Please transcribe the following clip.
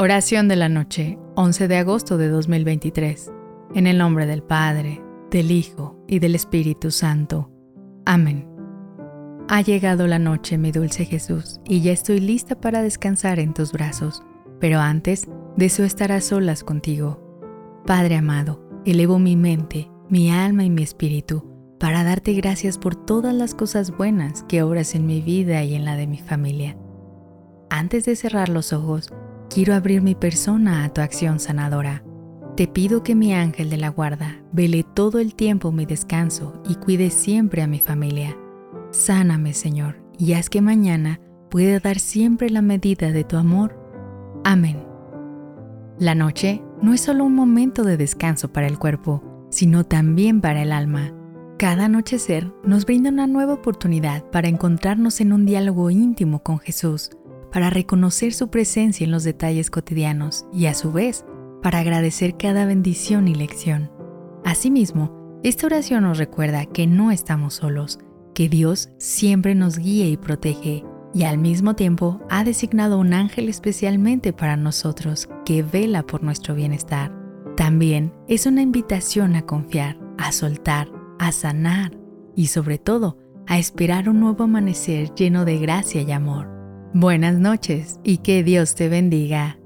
Oración de la noche, 11 de agosto de 2023. En el nombre del Padre, del Hijo y del Espíritu Santo. Amén. Ha llegado la noche, mi dulce Jesús, y ya estoy lista para descansar en tus brazos, pero antes deseo estar a solas contigo. Padre amado, elevo mi mente, mi alma y mi espíritu para darte gracias por todas las cosas buenas que obras en mi vida y en la de mi familia. Antes de cerrar los ojos, Quiero abrir mi persona a tu acción sanadora. Te pido que mi ángel de la guarda vele todo el tiempo mi descanso y cuide siempre a mi familia. Sáname, Señor, y haz que mañana pueda dar siempre la medida de tu amor. Amén. La noche no es solo un momento de descanso para el cuerpo, sino también para el alma. Cada anochecer nos brinda una nueva oportunidad para encontrarnos en un diálogo íntimo con Jesús para reconocer su presencia en los detalles cotidianos y a su vez para agradecer cada bendición y lección. Asimismo, esta oración nos recuerda que no estamos solos, que Dios siempre nos guía y protege y al mismo tiempo ha designado un ángel especialmente para nosotros que vela por nuestro bienestar. También es una invitación a confiar, a soltar, a sanar y sobre todo a esperar un nuevo amanecer lleno de gracia y amor. Buenas noches y que Dios te bendiga.